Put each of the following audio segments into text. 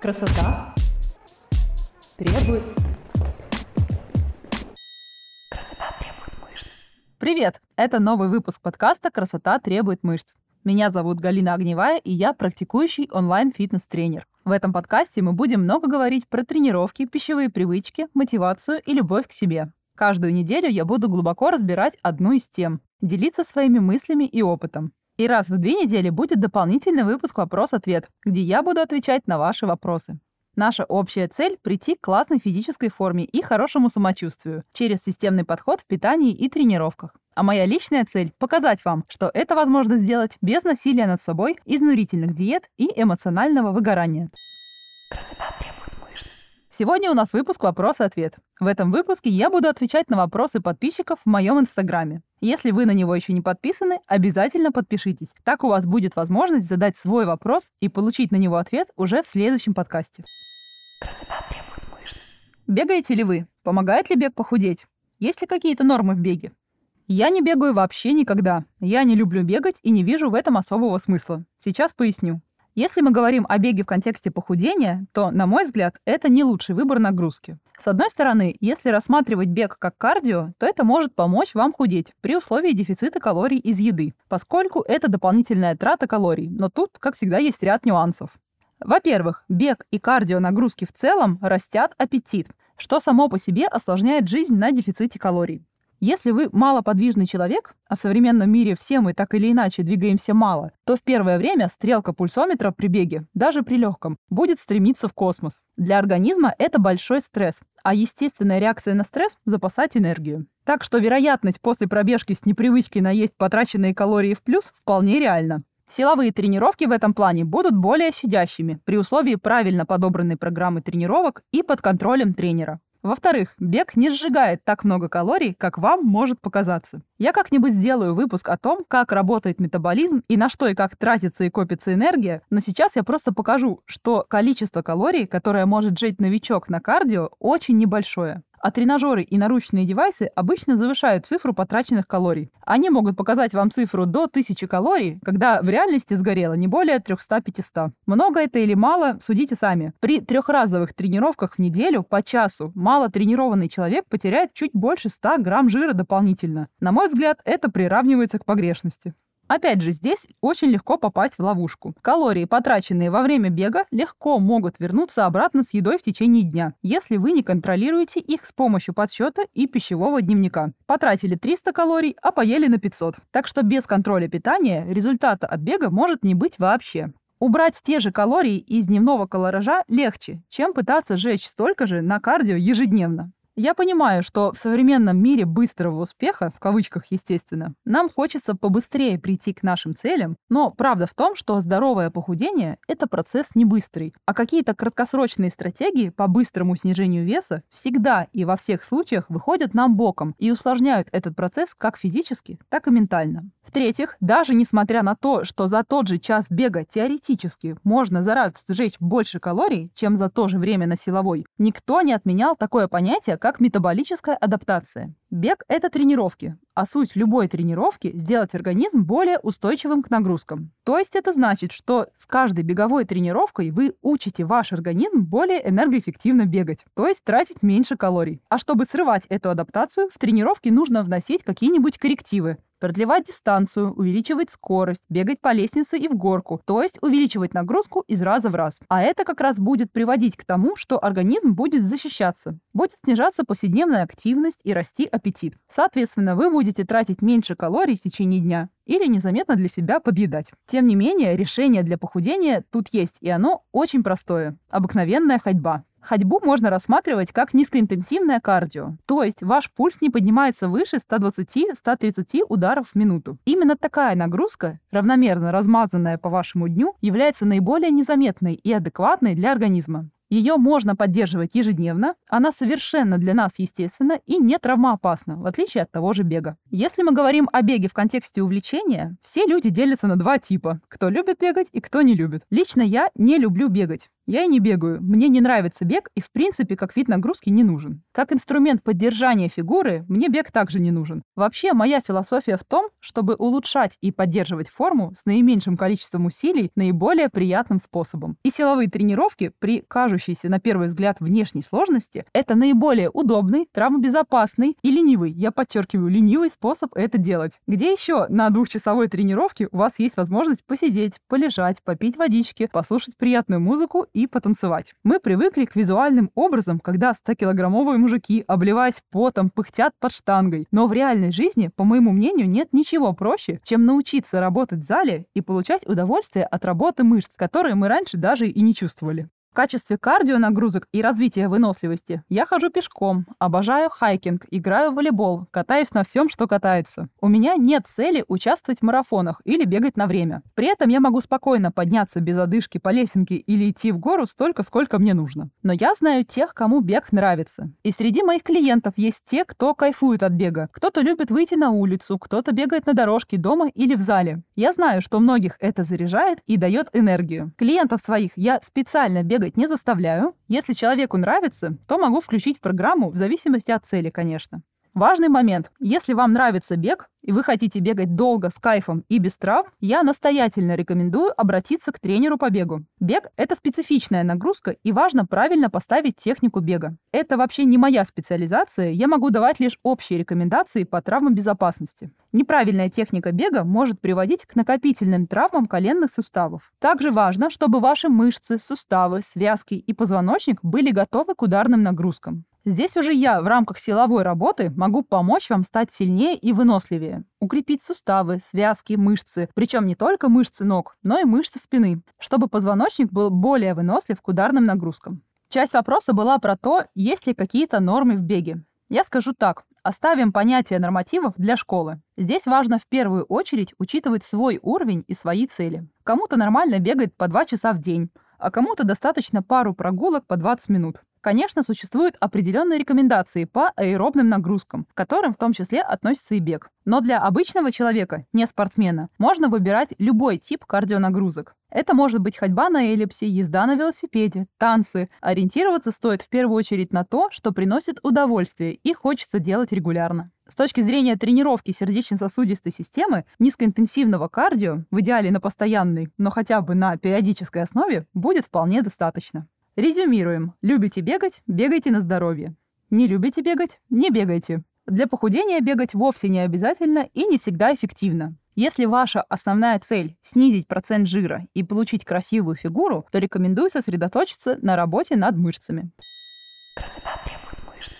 Красота требует... Красота требует мышц. Привет! Это новый выпуск подкаста «Красота требует мышц». Меня зовут Галина Огневая, и я практикующий онлайн-фитнес-тренер. В этом подкасте мы будем много говорить про тренировки, пищевые привычки, мотивацию и любовь к себе. Каждую неделю я буду глубоко разбирать одну из тем, делиться своими мыслями и опытом. И раз в две недели будет дополнительный выпуск «Вопрос-ответ», где я буду отвечать на ваши вопросы. Наша общая цель – прийти к классной физической форме и хорошему самочувствию через системный подход в питании и тренировках. А моя личная цель – показать вам, что это возможно сделать без насилия над собой, изнурительных диет и эмоционального выгорания. Красота требует. Сегодня у нас выпуск «Вопрос-ответ». В этом выпуске я буду отвечать на вопросы подписчиков в моем инстаграме. Если вы на него еще не подписаны, обязательно подпишитесь. Так у вас будет возможность задать свой вопрос и получить на него ответ уже в следующем подкасте. Красота требует мышц. Бегаете ли вы? Помогает ли бег похудеть? Есть ли какие-то нормы в беге? Я не бегаю вообще никогда. Я не люблю бегать и не вижу в этом особого смысла. Сейчас поясню. Если мы говорим о беге в контексте похудения, то, на мой взгляд, это не лучший выбор нагрузки. С одной стороны, если рассматривать бег как кардио, то это может помочь вам худеть при условии дефицита калорий из еды, поскольку это дополнительная трата калорий, но тут, как всегда, есть ряд нюансов. Во-первых, бег и кардио нагрузки в целом растят аппетит, что само по себе осложняет жизнь на дефиците калорий. Если вы малоподвижный человек, а в современном мире все мы так или иначе двигаемся мало, то в первое время стрелка пульсометра при беге, даже при легком, будет стремиться в космос. Для организма это большой стресс, а естественная реакция на стресс – запасать энергию. Так что вероятность после пробежки с непривычки наесть потраченные калории в плюс вполне реальна. Силовые тренировки в этом плане будут более щадящими при условии правильно подобранной программы тренировок и под контролем тренера. Во-вторых, бег не сжигает так много калорий, как вам может показаться. Я как-нибудь сделаю выпуск о том, как работает метаболизм и на что и как тратится и копится энергия, но сейчас я просто покажу, что количество калорий, которое может жить новичок на кардио, очень небольшое. А тренажеры и наручные девайсы обычно завышают цифру потраченных калорий. Они могут показать вам цифру до 1000 калорий, когда в реальности сгорело не более 300-500. Много это или мало, судите сами. При трехразовых тренировках в неделю по часу мало тренированный человек потеряет чуть больше 100 грамм жира дополнительно. На мой взгляд, это приравнивается к погрешности. Опять же, здесь очень легко попасть в ловушку. Калории, потраченные во время бега, легко могут вернуться обратно с едой в течение дня, если вы не контролируете их с помощью подсчета и пищевого дневника. Потратили 300 калорий, а поели на 500. Так что без контроля питания результата от бега может не быть вообще. Убрать те же калории из дневного колоража легче, чем пытаться сжечь столько же на кардио ежедневно. Я понимаю, что в современном мире быстрого успеха, в кавычках, естественно, нам хочется побыстрее прийти к нашим целям, но правда в том, что здоровое похудение – это процесс не быстрый, а какие-то краткосрочные стратегии по быстрому снижению веса всегда и во всех случаях выходят нам боком и усложняют этот процесс как физически, так и ментально. В-третьих, даже несмотря на то, что за тот же час бега теоретически можно за раз сжечь больше калорий, чем за то же время на силовой, никто не отменял такое понятие, как метаболическая адаптация. Бег – это тренировки, а суть любой тренировки – сделать организм более устойчивым к нагрузкам. То есть это значит, что с каждой беговой тренировкой вы учите ваш организм более энергоэффективно бегать, то есть тратить меньше калорий. А чтобы срывать эту адаптацию, в тренировки нужно вносить какие-нибудь коррективы, продлевать дистанцию, увеличивать скорость, бегать по лестнице и в горку, то есть увеличивать нагрузку из раза в раз. А это как раз будет приводить к тому, что организм будет защищаться, будет снижаться повседневная активность и расти аппетит. Соответственно, вы будете тратить меньше калорий в течение дня или незаметно для себя подъедать. Тем не менее, решение для похудения тут есть, и оно очень простое. Обыкновенная ходьба. Ходьбу можно рассматривать как низкоинтенсивное кардио, то есть ваш пульс не поднимается выше 120-130 ударов в минуту. Именно такая нагрузка, равномерно размазанная по вашему дню, является наиболее незаметной и адекватной для организма. Ее можно поддерживать ежедневно, она совершенно для нас естественна и не травмоопасна, в отличие от того же бега. Если мы говорим о беге в контексте увлечения, все люди делятся на два типа – кто любит бегать и кто не любит. Лично я не люблю бегать. Я и не бегаю. Мне не нравится бег и, в принципе, как вид нагрузки не нужен. Как инструмент поддержания фигуры, мне бег также не нужен. Вообще, моя философия в том, чтобы улучшать и поддерживать форму с наименьшим количеством усилий наиболее приятным способом. И силовые тренировки при кажущейся на первый взгляд внешней сложности — это наиболее удобный, травмобезопасный и ленивый, я подчеркиваю, ленивый способ это делать. Где еще на двухчасовой тренировке у вас есть возможность посидеть, полежать, попить водички, послушать приятную музыку и потанцевать. Мы привыкли к визуальным образам, когда 100-килограммовые мужики, обливаясь потом, пыхтят под штангой. Но в реальной жизни, по моему мнению, нет ничего проще, чем научиться работать в зале и получать удовольствие от работы мышц, которые мы раньше даже и не чувствовали. Качестве кардионагрузок и развития выносливости я хожу пешком, обожаю хайкинг, играю в волейбол, катаюсь на всем, что катается. У меня нет цели участвовать в марафонах или бегать на время. При этом я могу спокойно подняться без одышки по лесенке или идти в гору столько, сколько мне нужно. Но я знаю тех, кому бег нравится. И среди моих клиентов есть те, кто кайфует от бега. Кто-то любит выйти на улицу, кто-то бегает на дорожке дома или в зале. Я знаю, что многих это заряжает и дает энергию. Клиентов своих я специально бегаю бегать не заставляю. Если человеку нравится, то могу включить в программу в зависимости от цели, конечно. Важный момент. Если вам нравится бег, и вы хотите бегать долго, с кайфом и без травм, я настоятельно рекомендую обратиться к тренеру по бегу. Бег — это специфичная нагрузка, и важно правильно поставить технику бега. Это вообще не моя специализация, я могу давать лишь общие рекомендации по травмам безопасности. Неправильная техника бега может приводить к накопительным травмам коленных суставов. Также важно, чтобы ваши мышцы, суставы, связки и позвоночник были готовы к ударным нагрузкам. Здесь уже я в рамках силовой работы могу помочь вам стать сильнее и выносливее. Укрепить суставы, связки, мышцы, причем не только мышцы ног, но и мышцы спины, чтобы позвоночник был более вынослив к ударным нагрузкам. Часть вопроса была про то, есть ли какие-то нормы в беге. Я скажу так, оставим понятие нормативов для школы. Здесь важно в первую очередь учитывать свой уровень и свои цели. Кому-то нормально бегает по 2 часа в день, а кому-то достаточно пару прогулок по 20 минут. Конечно, существуют определенные рекомендации по аэробным нагрузкам, к которым в том числе относится и бег. Но для обычного человека, не спортсмена, можно выбирать любой тип кардионагрузок. Это может быть ходьба на эллипсе, езда на велосипеде, танцы. Ориентироваться стоит в первую очередь на то, что приносит удовольствие и хочется делать регулярно. С точки зрения тренировки сердечно-сосудистой системы, низкоинтенсивного кардио, в идеале на постоянной, но хотя бы на периодической основе, будет вполне достаточно. Резюмируем. Любите бегать? Бегайте на здоровье. Не любите бегать? Не бегайте. Для похудения бегать вовсе не обязательно и не всегда эффективно. Если ваша основная цель – снизить процент жира и получить красивую фигуру, то рекомендую сосредоточиться на работе над мышцами. Красота требует мышц.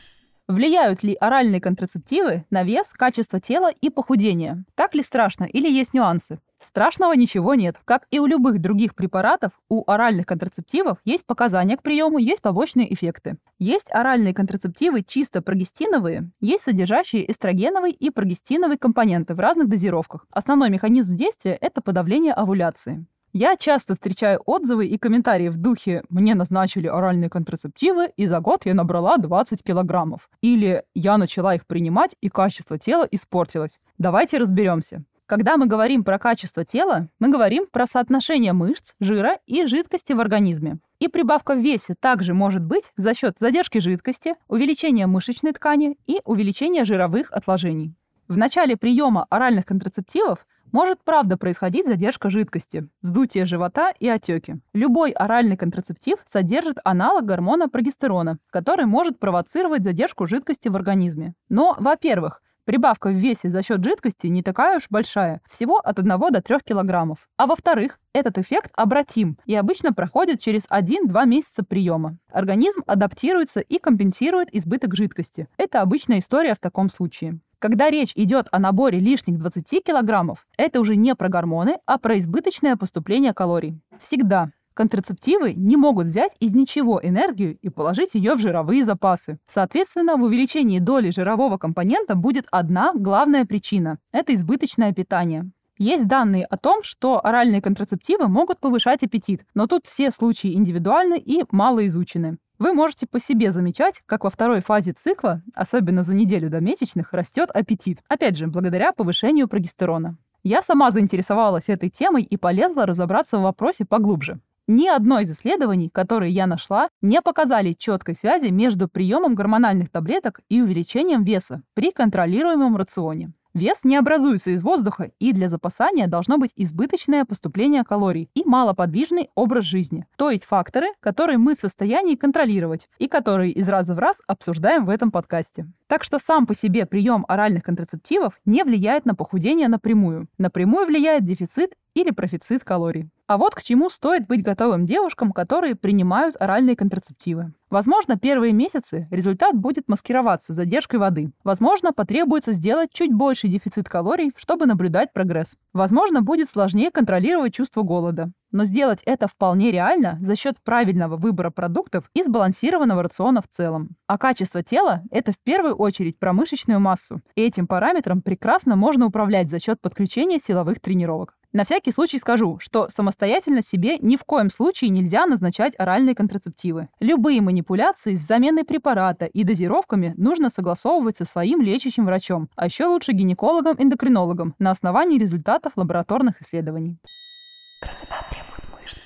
Влияют ли оральные контрацептивы на вес, качество тела и похудение? Так ли страшно или есть нюансы? Страшного ничего нет. Как и у любых других препаратов, у оральных контрацептивов есть показания к приему, есть побочные эффекты. Есть оральные контрацептивы чисто прогестиновые, есть содержащие эстрогеновый и прогестиновый компоненты в разных дозировках. Основной механизм действия – это подавление овуляции. Я часто встречаю отзывы и комментарии в духе «мне назначили оральные контрацептивы, и за год я набрала 20 килограммов». Или «я начала их принимать, и качество тела испортилось». Давайте разберемся. Когда мы говорим про качество тела, мы говорим про соотношение мышц, жира и жидкости в организме. И прибавка в весе также может быть за счет задержки жидкости, увеличения мышечной ткани и увеличения жировых отложений. В начале приема оральных контрацептивов может правда происходить задержка жидкости, вздутие живота и отеки. Любой оральный контрацептив содержит аналог гормона прогестерона, который может провоцировать задержку жидкости в организме. Но, во-первых, Прибавка в весе за счет жидкости не такая уж большая, всего от 1 до 3 килограммов. А во-вторых, этот эффект обратим и обычно проходит через 1-2 месяца приема. Организм адаптируется и компенсирует избыток жидкости. Это обычная история в таком случае. Когда речь идет о наборе лишних 20 килограммов, это уже не про гормоны, а про избыточное поступление калорий. Всегда Контрацептивы не могут взять из ничего энергию и положить ее в жировые запасы. Соответственно, в увеличении доли жирового компонента будет одна главная причина – это избыточное питание. Есть данные о том, что оральные контрацептивы могут повышать аппетит, но тут все случаи индивидуальны и мало изучены. Вы можете по себе замечать, как во второй фазе цикла, особенно за неделю до месячных, растет аппетит. Опять же, благодаря повышению прогестерона. Я сама заинтересовалась этой темой и полезла разобраться в вопросе поглубже. Ни одно из исследований, которые я нашла, не показали четкой связи между приемом гормональных таблеток и увеличением веса при контролируемом рационе. Вес не образуется из воздуха, и для запасания должно быть избыточное поступление калорий и малоподвижный образ жизни. То есть факторы, которые мы в состоянии контролировать и которые из раза в раз обсуждаем в этом подкасте. Так что сам по себе прием оральных контрацептивов не влияет на похудение напрямую. Напрямую влияет дефицит или профицит калорий. А вот к чему стоит быть готовым девушкам, которые принимают оральные контрацептивы. Возможно, первые месяцы результат будет маскироваться задержкой воды. Возможно, потребуется сделать чуть больший дефицит калорий, чтобы наблюдать прогресс. Возможно, будет сложнее контролировать чувство голода. Но сделать это вполне реально за счет правильного выбора продуктов и сбалансированного рациона в целом. А качество тела – это в первую очередь про мышечную массу. И этим параметром прекрасно можно управлять за счет подключения силовых тренировок. На всякий случай скажу, что самостоятельно себе ни в коем случае нельзя назначать оральные контрацептивы. Любые манипуляции с заменой препарата и дозировками нужно согласовывать со своим лечащим врачом, а еще лучше гинекологом-эндокринологом на основании результатов лабораторных исследований. Красота требует мышц.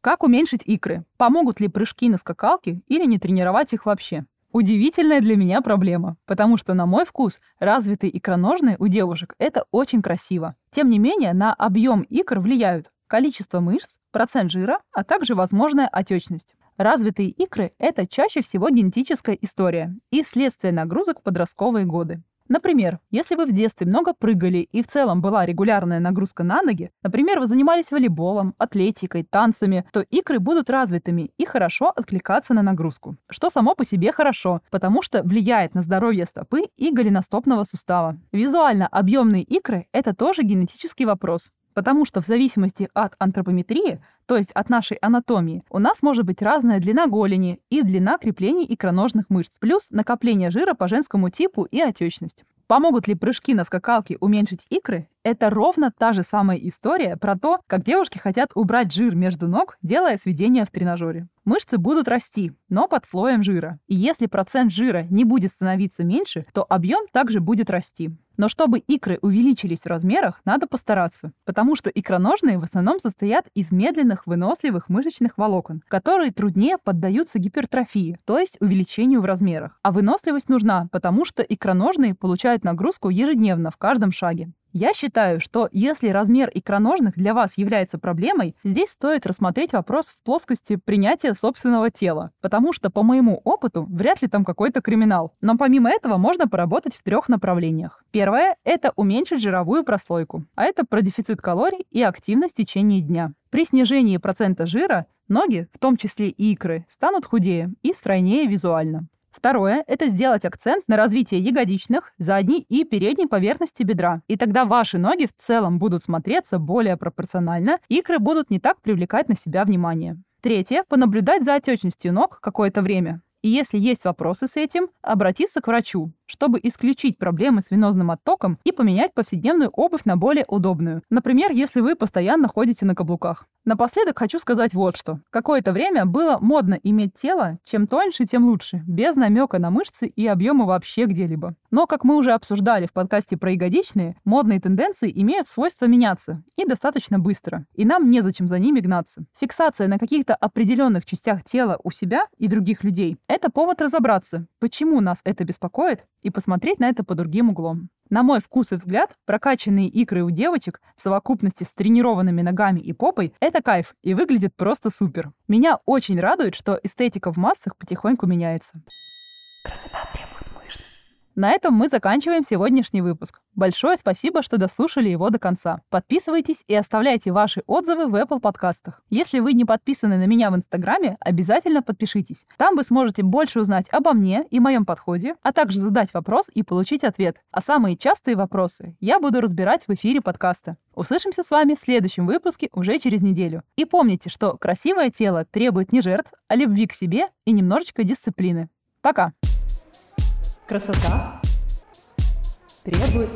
Как уменьшить икры? Помогут ли прыжки на скакалке или не тренировать их вообще? Удивительная для меня проблема, потому что, на мой вкус, развитые икроножные у девушек – это очень красиво. Тем не менее, на объем икр влияют количество мышц, процент жира, а также возможная отечность. Развитые икры – это чаще всего генетическая история и следствие нагрузок в подростковые годы. Например, если вы в детстве много прыгали и в целом была регулярная нагрузка на ноги, например, вы занимались волейболом, атлетикой, танцами, то икры будут развитыми и хорошо откликаться на нагрузку. Что само по себе хорошо, потому что влияет на здоровье стопы и голеностопного сустава. Визуально объемные икры – это тоже генетический вопрос. Потому что в зависимости от антропометрии, то есть от нашей анатомии, у нас может быть разная длина голени и длина креплений икроножных мышц, плюс накопление жира по женскому типу и отечность. Помогут ли прыжки на скакалке уменьшить икры? Это ровно та же самая история про то, как девушки хотят убрать жир между ног, делая сведения в тренажере. Мышцы будут расти, но под слоем жира. И если процент жира не будет становиться меньше, то объем также будет расти. Но чтобы икры увеличились в размерах, надо постараться, потому что икроножные в основном состоят из медленных выносливых мышечных волокон, которые труднее поддаются гипертрофии, то есть увеличению в размерах. А выносливость нужна, потому что икроножные получают нагрузку ежедневно в каждом шаге. Я считаю, что если размер икроножных для вас является проблемой, здесь стоит рассмотреть вопрос в плоскости принятия собственного тела, потому что, по моему опыту, вряд ли там какой-то криминал. Но помимо этого можно поработать в трех направлениях. Первое – это уменьшить жировую прослойку, а это про дефицит калорий и активность в течение дня. При снижении процента жира ноги, в том числе и икры, станут худее и стройнее визуально. Второе – это сделать акцент на развитие ягодичных, задней и передней поверхности бедра. И тогда ваши ноги в целом будут смотреться более пропорционально, икры будут не так привлекать на себя внимание. Третье – понаблюдать за отечностью ног какое-то время. И если есть вопросы с этим, обратиться к врачу, чтобы исключить проблемы с венозным оттоком и поменять повседневную обувь на более удобную. Например, если вы постоянно ходите на каблуках. Напоследок хочу сказать вот что. Какое-то время было модно иметь тело, чем тоньше, тем лучше, без намека на мышцы и объемы вообще где-либо. Но, как мы уже обсуждали в подкасте про ягодичные, модные тенденции имеют свойство меняться и достаточно быстро, и нам незачем за ними гнаться. Фиксация на каких-то определенных частях тела у себя и других людей – это повод разобраться, почему нас это беспокоит и посмотреть на это по другим углом. На мой вкус и взгляд, прокачанные икры у девочек в совокупности с тренированными ногами и попой – это кайф и выглядит просто супер. Меня очень радует, что эстетика в массах потихоньку меняется. Красота требует. На этом мы заканчиваем сегодняшний выпуск. Большое спасибо, что дослушали его до конца. Подписывайтесь и оставляйте ваши отзывы в Apple подкастах. Если вы не подписаны на меня в Инстаграме, обязательно подпишитесь. Там вы сможете больше узнать обо мне и моем подходе, а также задать вопрос и получить ответ. А самые частые вопросы я буду разбирать в эфире подкаста. Услышимся с вами в следующем выпуске уже через неделю. И помните, что красивое тело требует не жертв, а любви к себе и немножечко дисциплины. Пока! Красота требует